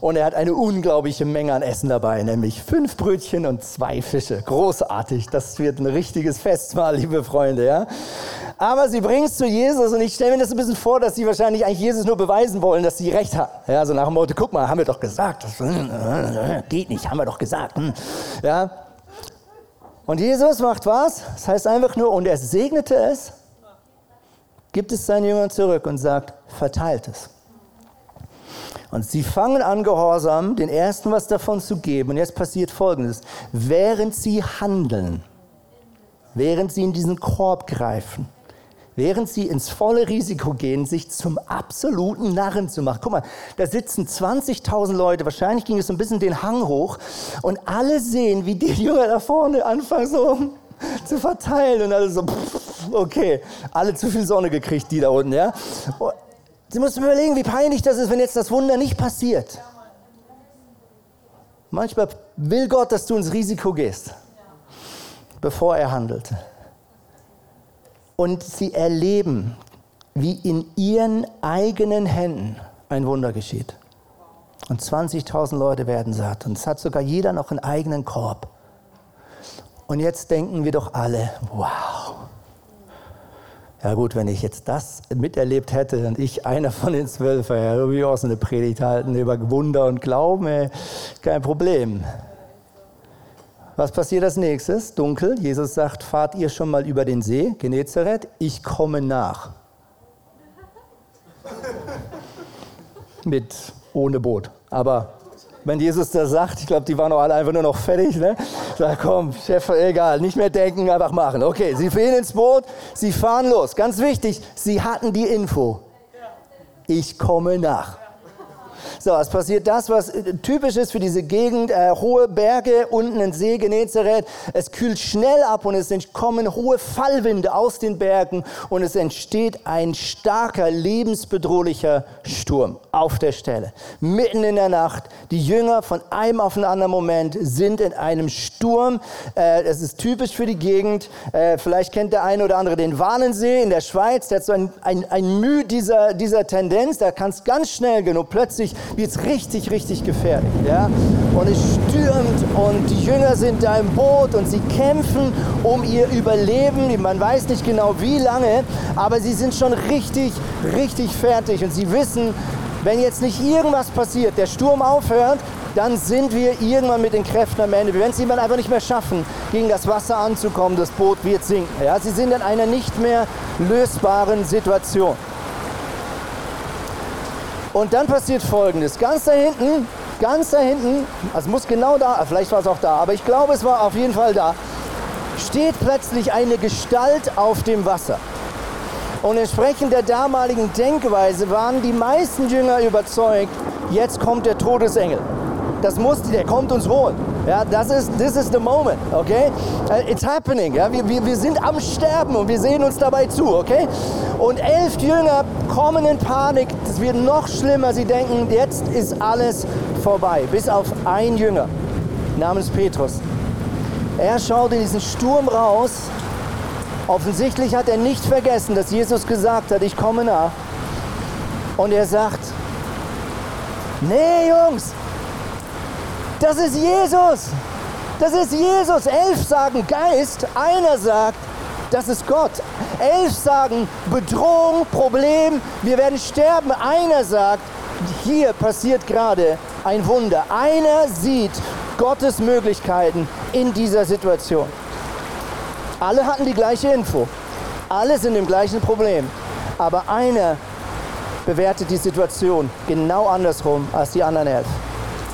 und er hat eine unglaubliche Menge an Essen dabei, nämlich fünf Brötchen und zwei Fische. Großartig. Das wird ein richtiges Festmahl, liebe Freunde. Ja, aber sie bringen es zu Jesus und ich stelle mir das ein bisschen vor, dass sie wahrscheinlich eigentlich Jesus nur beweisen wollen, dass sie recht haben. Ja, so nach dem Motto, guck mal, haben wir doch gesagt. Das geht nicht, haben wir doch gesagt. Hm. Ja, und Jesus macht was? Das heißt einfach nur, und er segnete es, gibt es seinen Jüngern zurück und sagt, verteilt es. Und sie fangen an, Gehorsam, den ersten was davon zu geben. Und jetzt passiert Folgendes. Während sie handeln, während sie in diesen Korb greifen, während sie ins volle Risiko gehen, sich zum absoluten Narren zu machen. Guck mal, da sitzen 20.000 Leute, wahrscheinlich ging es so ein bisschen den Hang hoch und alle sehen, wie die Jünger da vorne anfangen so zu verteilen und alle so, okay, alle zu viel Sonne gekriegt, die da unten, ja. Sie müssen überlegen, wie peinlich das ist, wenn jetzt das Wunder nicht passiert. Manchmal will Gott, dass du ins Risiko gehst, bevor er handelt und sie erleben, wie in ihren eigenen Händen ein Wunder geschieht. Und 20.000 Leute werden satt. Und es hat sogar jeder noch einen eigenen Korb. Und jetzt denken wir doch alle, wow. Ja gut, wenn ich jetzt das miterlebt hätte und ich einer von den zwölf ja, ich auch so eine Predigt halten über Wunder und Glauben, ey, kein Problem. Was passiert als nächstes? Dunkel. Jesus sagt, fahrt ihr schon mal über den See, Genezareth? Ich komme nach. Mit, ohne Boot. Aber wenn Jesus das sagt, ich glaube, die waren auch alle einfach nur noch fertig. Ne? Sag, komm, Chef, egal, nicht mehr denken, einfach machen. Okay, sie fehlen ins Boot, sie fahren los. Ganz wichtig, sie hatten die Info. Ich komme nach. So, es passiert das, was äh, typisch ist für diese Gegend, äh, hohe Berge, unten ein See, Genezareth. Es kühlt schnell ab und es kommen hohe Fallwinde aus den Bergen und es entsteht ein starker, lebensbedrohlicher Sturm auf der Stelle. Mitten in der Nacht, die Jünger von einem auf den anderen Moment sind in einem Sturm. Äh, es ist typisch für die Gegend. Äh, vielleicht kennt der eine oder andere den Warnensee in der Schweiz. Der hat so ein, ein, ein Mühe dieser, dieser Tendenz. Da kann es ganz schnell genug plötzlich wird es richtig, richtig gefährlich. Ja? Und es stürmt und die Jünger sind da im Boot und sie kämpfen um ihr Überleben. Man weiß nicht genau wie lange, aber sie sind schon richtig, richtig fertig und sie wissen, wenn jetzt nicht irgendwas passiert, der Sturm aufhört, dann sind wir irgendwann mit den Kräften am Ende. Wir werden es irgendwann einfach nicht mehr schaffen, gegen das Wasser anzukommen. Das Boot wird sinken. Ja? Sie sind in einer nicht mehr lösbaren Situation. Und dann passiert Folgendes. Ganz da hinten, ganz da hinten, also muss genau da, vielleicht war es auch da, aber ich glaube, es war auf jeden Fall da, steht plötzlich eine Gestalt auf dem Wasser. Und entsprechend der damaligen Denkweise waren die meisten Jünger überzeugt, jetzt kommt der Todesengel. Das muss, der kommt uns holen. Ja, das ist, this is the moment, okay? Uh, it's happening, ja? Wir, wir, wir sind am Sterben und wir sehen uns dabei zu, okay? Und elf Jünger kommen in Panik, es wird noch schlimmer, sie denken, jetzt ist alles vorbei, bis auf ein Jünger namens Petrus. Er schaut in diesen Sturm raus, offensichtlich hat er nicht vergessen, dass Jesus gesagt hat, ich komme nach. Und er sagt, nee Jungs, das ist Jesus. Das ist Jesus. Elf sagen Geist, einer sagt, das ist Gott. Elf sagen Bedrohung, Problem, wir werden sterben. Einer sagt, hier passiert gerade ein Wunder. Einer sieht Gottes Möglichkeiten in dieser Situation. Alle hatten die gleiche Info. Alle sind im gleichen Problem. Aber einer bewertet die Situation genau andersrum als die anderen elf.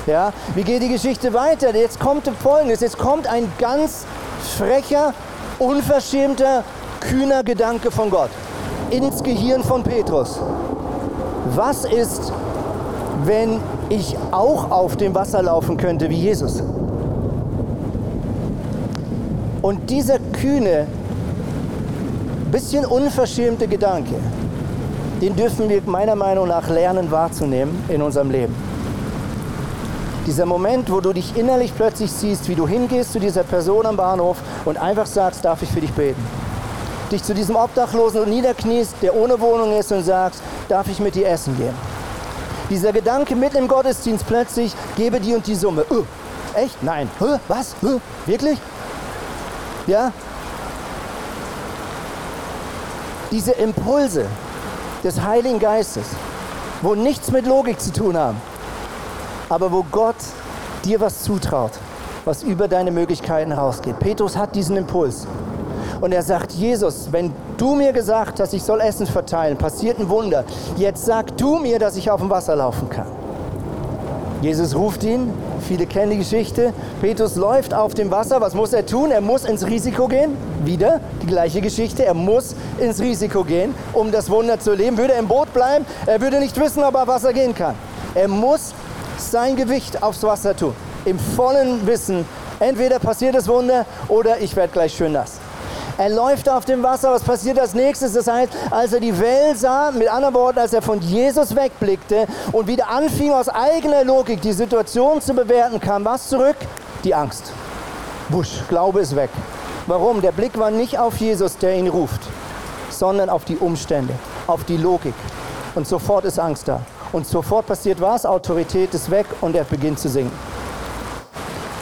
Ja, wie geht die Geschichte weiter? Jetzt kommt Folgendes, jetzt kommt ein ganz frecher, unverschämter, kühner Gedanke von Gott ins Gehirn von Petrus. Was ist, wenn ich auch auf dem Wasser laufen könnte wie Jesus? Und dieser kühne, bisschen unverschämte Gedanke, den dürfen wir meiner Meinung nach lernen wahrzunehmen in unserem Leben. Dieser Moment, wo du dich innerlich plötzlich siehst, wie du hingehst zu dieser Person am Bahnhof und einfach sagst, darf ich für dich beten? Dich zu diesem Obdachlosen und niederkniest, der ohne Wohnung ist und sagst, darf ich mit dir essen gehen? Dieser Gedanke mitten im Gottesdienst plötzlich, gebe die und die Summe. Uh, echt? Nein. Huh? Was? Huh? Wirklich? Ja? Diese Impulse des Heiligen Geistes, wo nichts mit Logik zu tun haben, aber wo Gott dir was zutraut, was über deine Möglichkeiten rausgeht. Petrus hat diesen Impuls. Und er sagt, Jesus, wenn du mir gesagt hast, ich soll Essen verteilen, passiert ein Wunder. Jetzt sag du mir, dass ich auf dem Wasser laufen kann. Jesus ruft ihn, viele kennen die Geschichte. Petrus läuft auf dem Wasser. Was muss er tun? Er muss ins Risiko gehen. Wieder die gleiche Geschichte. Er muss ins Risiko gehen, um das Wunder zu erleben. Würde er im Boot bleiben, er würde nicht wissen, ob er auf Wasser gehen kann. Er muss sein Gewicht aufs Wasser tun. Im vollen Wissen, entweder passiert das Wunder oder ich werde gleich schön nass. Er läuft auf dem Wasser. Was passiert als nächstes? Das heißt, als er die Welt sah, mit anderen Worten, als er von Jesus wegblickte und wieder anfing, aus eigener Logik die Situation zu bewerten, kam was zurück? Die Angst. Busch, Glaube ist weg. Warum? Der Blick war nicht auf Jesus, der ihn ruft, sondern auf die Umstände, auf die Logik. Und sofort ist Angst da. Und sofort passiert was, Autorität ist weg und er beginnt zu singen.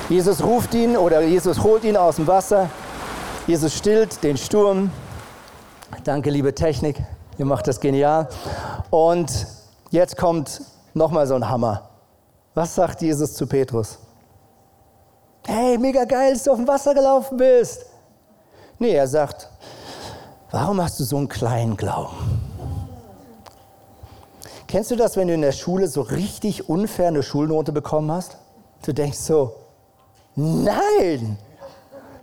Jesus ruft ihn oder Jesus holt ihn aus dem Wasser. Jesus stillt den Sturm. Danke, liebe Technik, ihr macht das genial. Und jetzt kommt nochmal so ein Hammer. Was sagt Jesus zu Petrus? Hey, mega geil, dass du auf dem Wasser gelaufen bist. Nee, er sagt, warum hast du so einen kleinen Glauben? Kennst du das, wenn du in der Schule so richtig unfair eine Schulnote bekommen hast? Du denkst so, nein,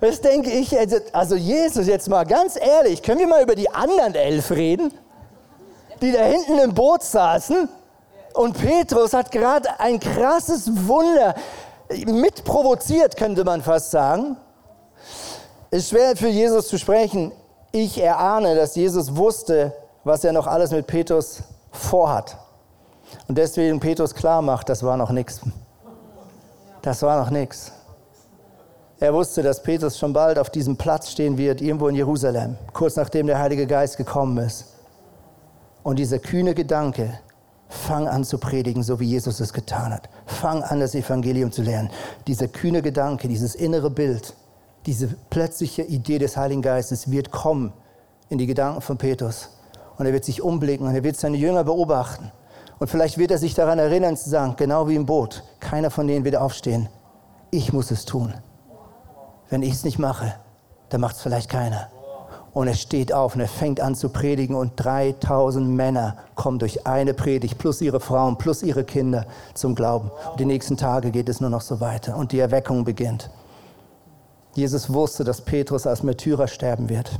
das denke ich, also, Jesus, jetzt mal ganz ehrlich, können wir mal über die anderen elf reden, die da hinten im Boot saßen? Und Petrus hat gerade ein krasses Wunder mitprovoziert, könnte man fast sagen. Es ist schwer für Jesus zu sprechen. Ich erahne, dass Jesus wusste, was er noch alles mit Petrus vorhat. Und deswegen Petrus klar macht, das war noch nichts. Das war noch nichts. Er wusste, dass Petrus schon bald auf diesem Platz stehen wird, irgendwo in Jerusalem, kurz nachdem der Heilige Geist gekommen ist. Und dieser kühne Gedanke, fang an zu predigen, so wie Jesus es getan hat. Fang an, das Evangelium zu lernen. Dieser kühne Gedanke, dieses innere Bild, diese plötzliche Idee des Heiligen Geistes wird kommen in die Gedanken von Petrus. Und er wird sich umblicken und er wird seine Jünger beobachten. Und vielleicht wird er sich daran erinnern zu sagen, genau wie im Boot, keiner von denen wird aufstehen. Ich muss es tun. Wenn ich es nicht mache, dann macht es vielleicht keiner. Und er steht auf und er fängt an zu predigen und 3000 Männer kommen durch eine Predigt plus ihre Frauen plus ihre Kinder zum Glauben. Und die nächsten Tage geht es nur noch so weiter und die Erweckung beginnt. Jesus wusste, dass Petrus als Märtyrer sterben wird.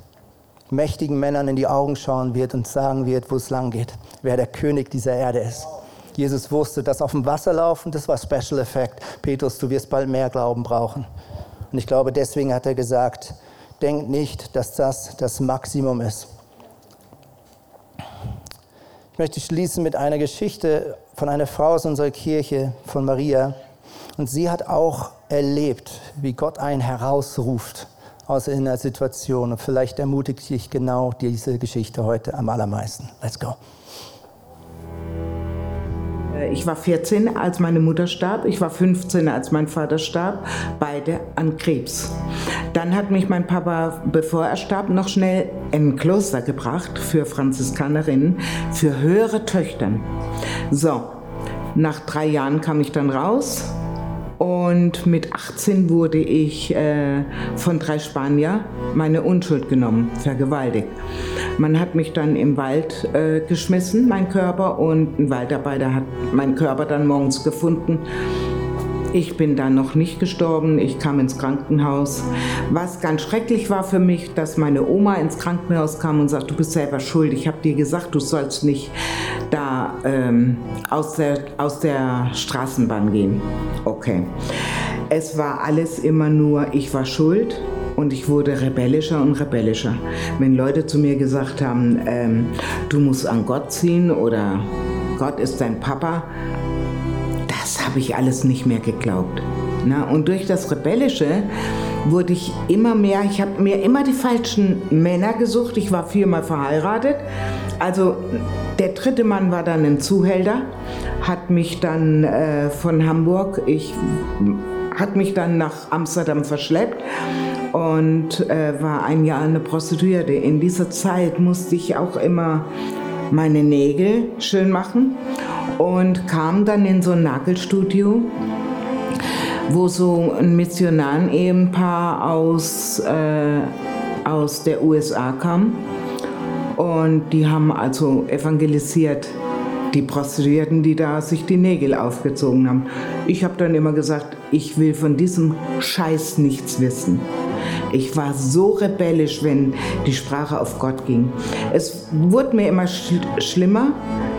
Mächtigen Männern in die Augen schauen wird und sagen wird, wo es lang geht, wer der König dieser Erde ist. Jesus wusste, dass auf dem Wasser laufen, das war Special Effect. Petrus, du wirst bald mehr Glauben brauchen. Und ich glaube, deswegen hat er gesagt, denkt nicht, dass das das Maximum ist. Ich möchte schließen mit einer Geschichte von einer Frau aus unserer Kirche, von Maria. Und sie hat auch erlebt, wie Gott einen herausruft aus einer Situation. Und vielleicht ermutigt dich genau diese Geschichte heute am allermeisten. Let's go. Äh, ich war 14, als meine Mutter starb. Ich war 15, als mein Vater starb. Beide an Krebs. Dann hat mich mein Papa, bevor er starb, noch schnell in ein Kloster gebracht für Franziskanerinnen, für höhere Töchtern. So, nach drei Jahren kam ich dann raus und mit 18 wurde ich äh, von drei Spanier meine Unschuld genommen, vergewaltigt. Man hat mich dann im Wald äh, geschmissen, mein Körper, und ein Waldarbeiter hat meinen Körper dann morgens gefunden ich bin dann noch nicht gestorben, ich kam ins Krankenhaus. Was ganz schrecklich war für mich, dass meine Oma ins Krankenhaus kam und sagte, du bist selber schuld, ich habe dir gesagt, du sollst nicht da ähm, aus, der, aus der Straßenbahn gehen. Okay. Es war alles immer nur, ich war schuld und ich wurde rebellischer und rebellischer. Wenn Leute zu mir gesagt haben, ähm, du musst an Gott ziehen oder Gott ist dein Papa, habe ich alles nicht mehr geglaubt. Na, und durch das Rebellische wurde ich immer mehr, ich habe mir immer die falschen Männer gesucht. Ich war viermal verheiratet. Also der dritte Mann war dann ein Zuhälter, hat mich dann äh, von Hamburg, ich hat mich dann nach Amsterdam verschleppt und äh, war ein Jahr eine Prostituierte. In dieser Zeit musste ich auch immer meine Nägel schön machen und kam dann in so ein Nagelstudio, wo so ein Missionaren-Ehepaar aus, äh, aus der USA kam. Und die haben also evangelisiert, die Prostituierten, die da sich die Nägel aufgezogen haben. Ich habe dann immer gesagt, ich will von diesem Scheiß nichts wissen. Ich war so rebellisch, wenn die Sprache auf Gott ging. Es wurde mir immer schl schlimmer.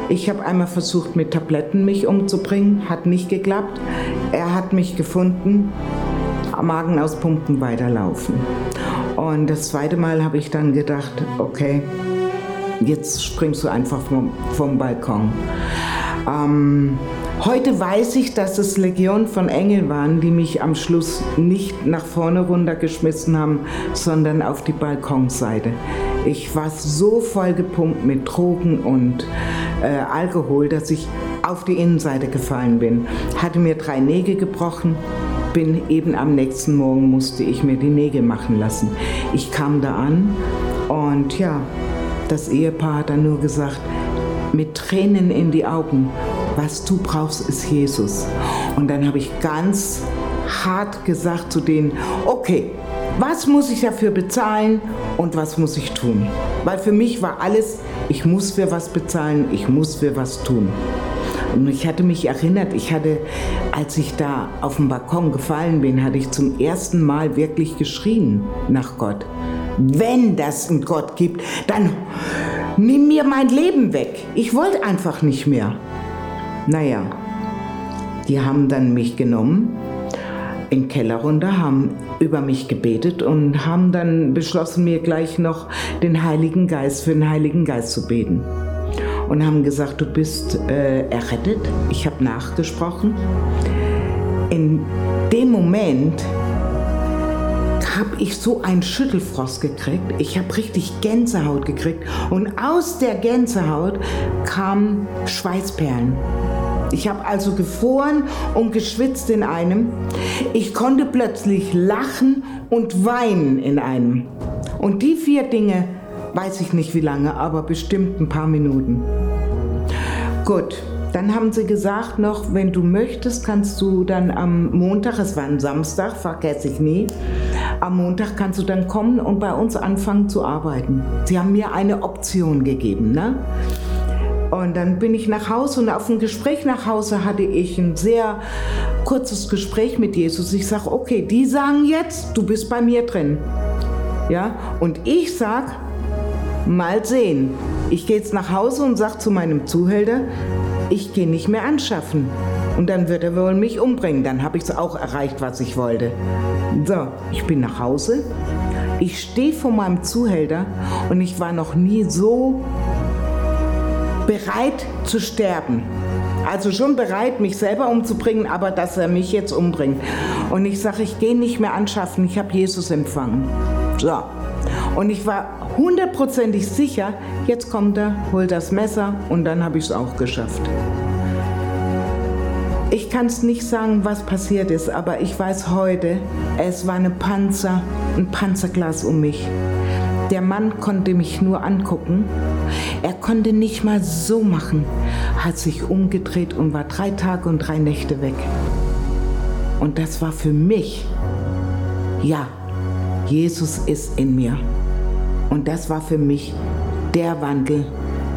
Ich habe einmal versucht, mit Tabletten mich umzubringen, hat nicht geklappt. Er hat mich gefunden, Magen auspumpen, weiterlaufen. Und das zweite Mal habe ich dann gedacht, okay, jetzt springst du einfach vom, vom Balkon. Ähm, Heute weiß ich, dass es Legion von Engeln waren, die mich am Schluss nicht nach vorne runtergeschmissen haben, sondern auf die Balkonseite. Ich war so voll gepumpt mit Drogen und äh, Alkohol, dass ich auf die Innenseite gefallen bin. Hatte mir drei Nägel gebrochen, bin eben am nächsten Morgen musste ich mir die Nägel machen lassen. Ich kam da an und ja, das Ehepaar hat dann nur gesagt, mit Tränen in die Augen, was du brauchst, ist Jesus. Und dann habe ich ganz hart gesagt zu denen, okay, was muss ich dafür bezahlen und was muss ich tun? Weil für mich war alles, ich muss für was bezahlen, ich muss für was tun. Und ich hatte mich erinnert, ich hatte als ich da auf dem Balkon gefallen bin, hatte ich zum ersten Mal wirklich geschrien nach Gott. Wenn das einen Gott gibt, dann nimm mir mein Leben weg. Ich wollte einfach nicht mehr. Naja, die haben dann mich genommen in Keller runter, haben über mich gebetet und haben dann beschlossen, mir gleich noch den Heiligen Geist, für den Heiligen Geist zu beten. Und haben gesagt, du bist äh, errettet. Ich habe nachgesprochen. In dem Moment habe ich so einen Schüttelfrost gekriegt. Ich habe richtig Gänsehaut gekriegt. Und aus der Gänsehaut kamen Schweißperlen. Ich habe also gefroren und geschwitzt in einem. Ich konnte plötzlich lachen und weinen in einem. Und die vier Dinge, weiß ich nicht wie lange, aber bestimmt ein paar Minuten. Gut, dann haben sie gesagt noch, wenn du möchtest, kannst du dann am Montag, es war ein Samstag, vergesse ich nie, am Montag kannst du dann kommen und bei uns anfangen zu arbeiten. Sie haben mir eine Option gegeben. Ne? Und dann bin ich nach Hause und auf dem Gespräch nach Hause hatte ich ein sehr kurzes Gespräch mit Jesus. Ich sage, okay, die sagen jetzt, du bist bei mir drin. Ja, und ich sage, mal sehen. Ich gehe jetzt nach Hause und sage zu meinem Zuhälter, ich gehe nicht mehr anschaffen. Und dann wird er wohl mich umbringen. Dann habe ich es auch erreicht, was ich wollte. So, ich bin nach Hause. Ich stehe vor meinem Zuhälter und ich war noch nie so bereit zu sterben. Also schon bereit, mich selber umzubringen, aber dass er mich jetzt umbringt. Und ich sage, ich gehe nicht mehr anschaffen, ich habe Jesus empfangen. So. Und ich war hundertprozentig sicher, jetzt kommt er, holt das Messer und dann habe ich es auch geschafft. Ich kann es nicht sagen, was passiert ist, aber ich weiß heute, es war eine Panzer, ein Panzerglas um mich. Der Mann konnte mich nur angucken. Er konnte nicht mal so machen, hat sich umgedreht und war drei Tage und drei Nächte weg. Und das war für mich, ja, Jesus ist in mir. Und das war für mich der Wandel.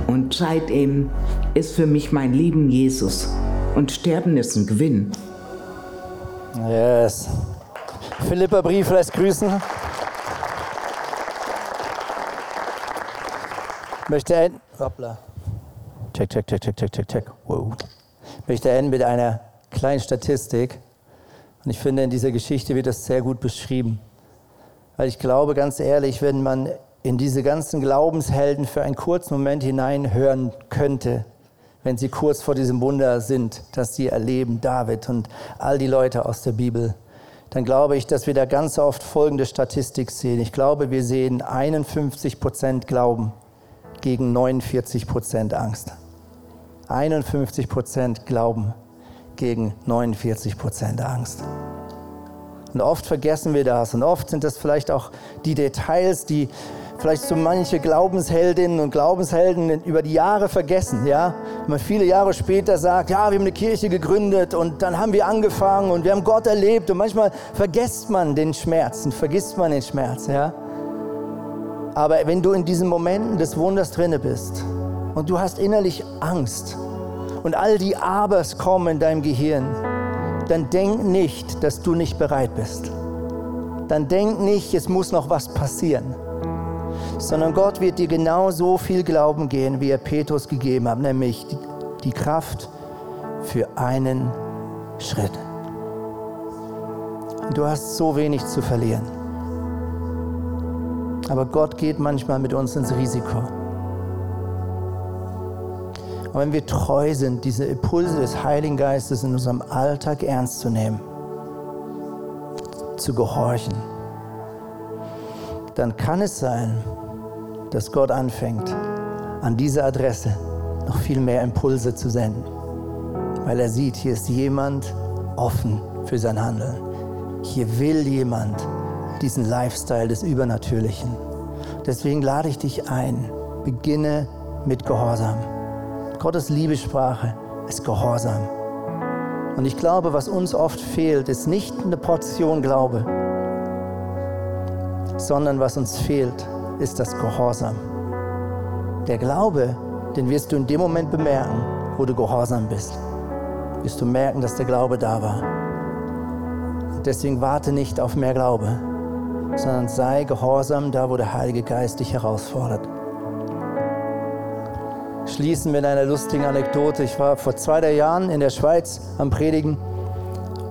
Und seitdem ist für mich mein Lieben Jesus. Und Sterben ist ein Gewinn. Yes. Philippa Brief lässt grüßen. Möchte enden. Hoppla. Check, check, check, check, check, check, check. Wow. Möchte enden mit einer kleinen Statistik. Und ich finde, in dieser Geschichte wird das sehr gut beschrieben. Weil ich glaube, ganz ehrlich, wenn man in diese ganzen Glaubenshelden für einen kurzen Moment hineinhören könnte, wenn sie kurz vor diesem Wunder sind, das sie erleben, David und all die Leute aus der Bibel, dann glaube ich, dass wir da ganz oft folgende Statistik sehen. Ich glaube, wir sehen 51 Prozent Glauben gegen 49 Prozent Angst. 51 Prozent Glauben gegen 49 Prozent Angst. Und oft vergessen wir das und oft sind das vielleicht auch die Details, die vielleicht so manche Glaubensheldinnen und Glaubenshelden über die Jahre vergessen, ja. Wenn man viele Jahre später sagt, ja, wir haben eine Kirche gegründet und dann haben wir angefangen und wir haben Gott erlebt und manchmal vergisst man den Schmerz und vergisst man den Schmerz, ja. Aber wenn du in diesen Momenten des Wunders drinne bist und du hast innerlich Angst und all die Abers kommen in deinem Gehirn, dann denk nicht, dass du nicht bereit bist. Dann denk nicht, es muss noch was passieren. Sondern Gott wird dir genau so viel Glauben geben, wie er Petrus gegeben hat, nämlich die Kraft für einen Schritt. Du hast so wenig zu verlieren. Aber Gott geht manchmal mit uns ins Risiko. Und wenn wir treu sind, diese Impulse des Heiligen Geistes in unserem Alltag ernst zu nehmen, zu gehorchen, dann kann es sein, dass Gott anfängt, an dieser Adresse noch viel mehr Impulse zu senden. Weil er sieht, hier ist jemand offen für sein Handeln. Hier will jemand diesen Lifestyle des Übernatürlichen. Deswegen lade ich dich ein, beginne mit Gehorsam. Gottes Liebessprache ist Gehorsam. Und ich glaube, was uns oft fehlt, ist nicht eine Portion Glaube, sondern was uns fehlt, ist das Gehorsam. Der Glaube, den wirst du in dem Moment bemerken, wo du gehorsam bist. wirst du merken, dass der Glaube da war. Und deswegen warte nicht auf mehr Glaube, sondern sei gehorsam da, wo der Heilige Geist dich herausfordert. Schließen mit einer lustigen Anekdote. Ich war vor zwei, drei Jahren in der Schweiz am Predigen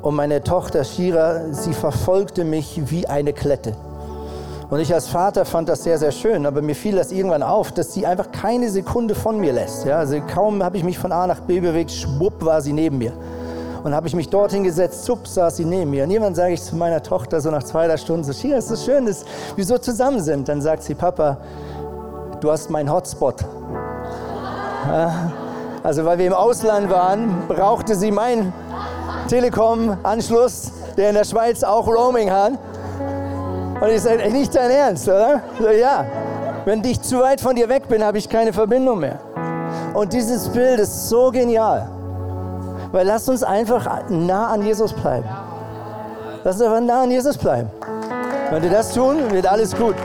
und meine Tochter Shira, sie verfolgte mich wie eine Klette. Und ich als Vater fand das sehr, sehr schön, aber mir fiel das irgendwann auf, dass sie einfach keine Sekunde von mir lässt. Ja, also kaum habe ich mich von A nach B bewegt, schwupp war sie neben mir. Und habe ich mich dorthin gesetzt, zupp, saß sie neben mir. Und irgendwann sage ich zu meiner Tochter so nach zwei, drei Stunden, so, Shira, ist das schön, dass wir so zusammen sind. Dann sagt sie, Papa, du hast meinen Hotspot. Also weil wir im Ausland waren, brauchte sie meinen Telekom-Anschluss, der in der Schweiz auch Roaming hat. Und ich sage, nicht dein Ernst, oder? So, ja, wenn ich zu weit von dir weg bin, habe ich keine Verbindung mehr. Und dieses Bild ist so genial. Weil lass uns einfach nah an Jesus bleiben. Lass uns einfach nah an Jesus bleiben. Wenn wir das tun, wird alles gut.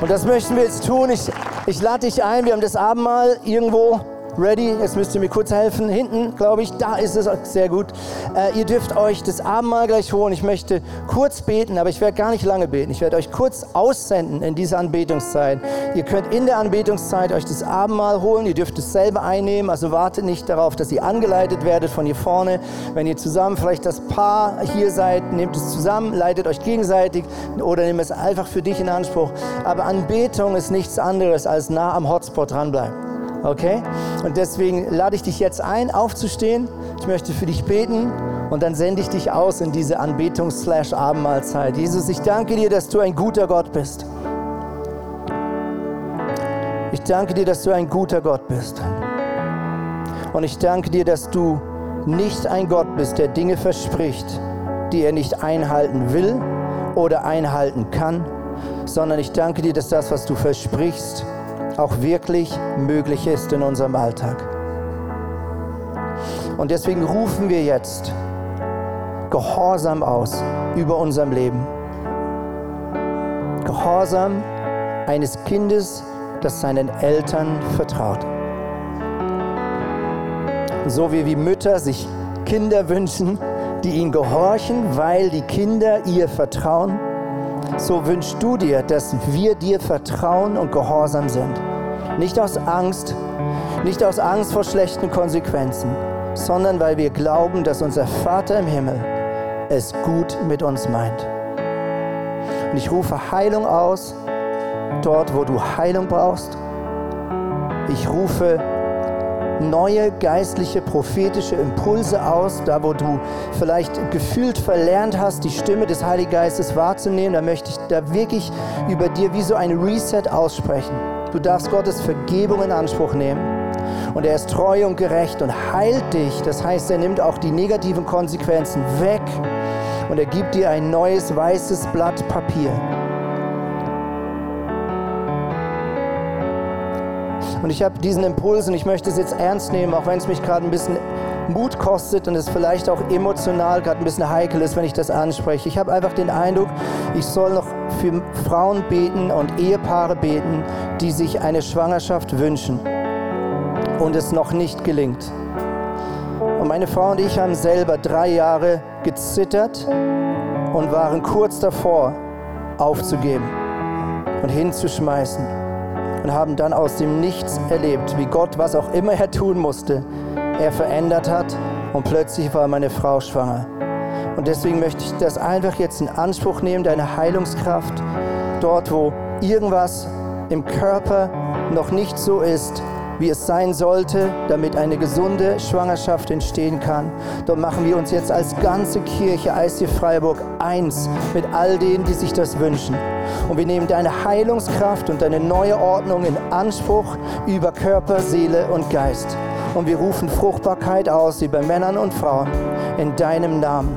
Und das möchten wir jetzt tun. Ich, ich lade dich ein, wir haben das Abendmahl irgendwo Ready? Jetzt müsst ihr mir kurz helfen. Hinten, glaube ich, da ist es sehr gut. Äh, ihr dürft euch das Abendmahl gleich holen. Ich möchte kurz beten, aber ich werde gar nicht lange beten. Ich werde euch kurz aussenden in diese Anbetungszeit. Ihr könnt in der Anbetungszeit euch das Abendmahl holen. Ihr dürft es selber einnehmen. Also wartet nicht darauf, dass ihr angeleitet werdet von hier vorne. Wenn ihr zusammen vielleicht das Paar hier seid, nehmt es zusammen, leitet euch gegenseitig oder nehmt es einfach für dich in Anspruch. Aber Anbetung ist nichts anderes als nah am Hotspot dranbleiben. Okay? Und deswegen lade ich dich jetzt ein, aufzustehen. Ich möchte für dich beten und dann sende ich dich aus in diese Anbetungs-Abendmahlzeit. Jesus, ich danke dir, dass du ein guter Gott bist. Ich danke dir, dass du ein guter Gott bist. Und ich danke dir, dass du nicht ein Gott bist, der Dinge verspricht, die er nicht einhalten will oder einhalten kann, sondern ich danke dir, dass das, was du versprichst, auch wirklich möglich ist in unserem Alltag. Und deswegen rufen wir jetzt Gehorsam aus über unserem Leben. Gehorsam eines Kindes, das seinen Eltern vertraut. So wie, wie Mütter sich Kinder wünschen, die ihnen gehorchen, weil die Kinder ihr vertrauen so wünschst du dir, dass wir dir vertrauen und gehorsam sind. Nicht aus Angst, nicht aus Angst vor schlechten Konsequenzen, sondern weil wir glauben, dass unser Vater im Himmel es gut mit uns meint. Und ich rufe Heilung aus, dort wo du Heilung brauchst. Ich rufe neue geistliche, prophetische Impulse aus, da wo du vielleicht gefühlt verlernt hast, die Stimme des Heiligen Geistes wahrzunehmen, da möchte ich da wirklich über dir wie so ein Reset aussprechen. Du darfst Gottes Vergebung in Anspruch nehmen. Und er ist treu und gerecht und heilt dich. Das heißt, er nimmt auch die negativen Konsequenzen weg und er gibt dir ein neues weißes Blatt Papier. Und ich habe diesen Impuls und ich möchte es jetzt ernst nehmen, auch wenn es mich gerade ein bisschen Mut kostet und es vielleicht auch emotional gerade ein bisschen heikel ist, wenn ich das anspreche. Ich habe einfach den Eindruck, ich soll noch für Frauen beten und Ehepaare beten, die sich eine Schwangerschaft wünschen und es noch nicht gelingt. Und meine Frau und ich haben selber drei Jahre gezittert und waren kurz davor, aufzugeben und hinzuschmeißen und haben dann aus dem Nichts erlebt, wie Gott, was auch immer er tun musste, er verändert hat und plötzlich war meine Frau schwanger. Und deswegen möchte ich das einfach jetzt in Anspruch nehmen, deine Heilungskraft, dort wo irgendwas im Körper noch nicht so ist, wie es sein sollte, damit eine gesunde Schwangerschaft entstehen kann. Dort machen wir uns jetzt als ganze Kirche IC Freiburg eins mit all denen, die sich das wünschen. Und wir nehmen deine Heilungskraft und deine neue Ordnung in Anspruch über Körper, Seele und Geist. Und wir rufen Fruchtbarkeit aus, wie bei Männern und Frauen, in deinem Namen,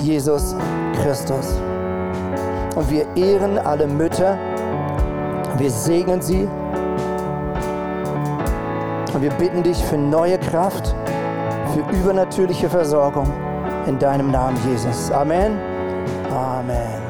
Jesus Christus. Und wir ehren alle Mütter, wir segnen sie wir bitten dich für neue Kraft, für übernatürliche Versorgung in deinem Namen, Jesus. Amen. Amen.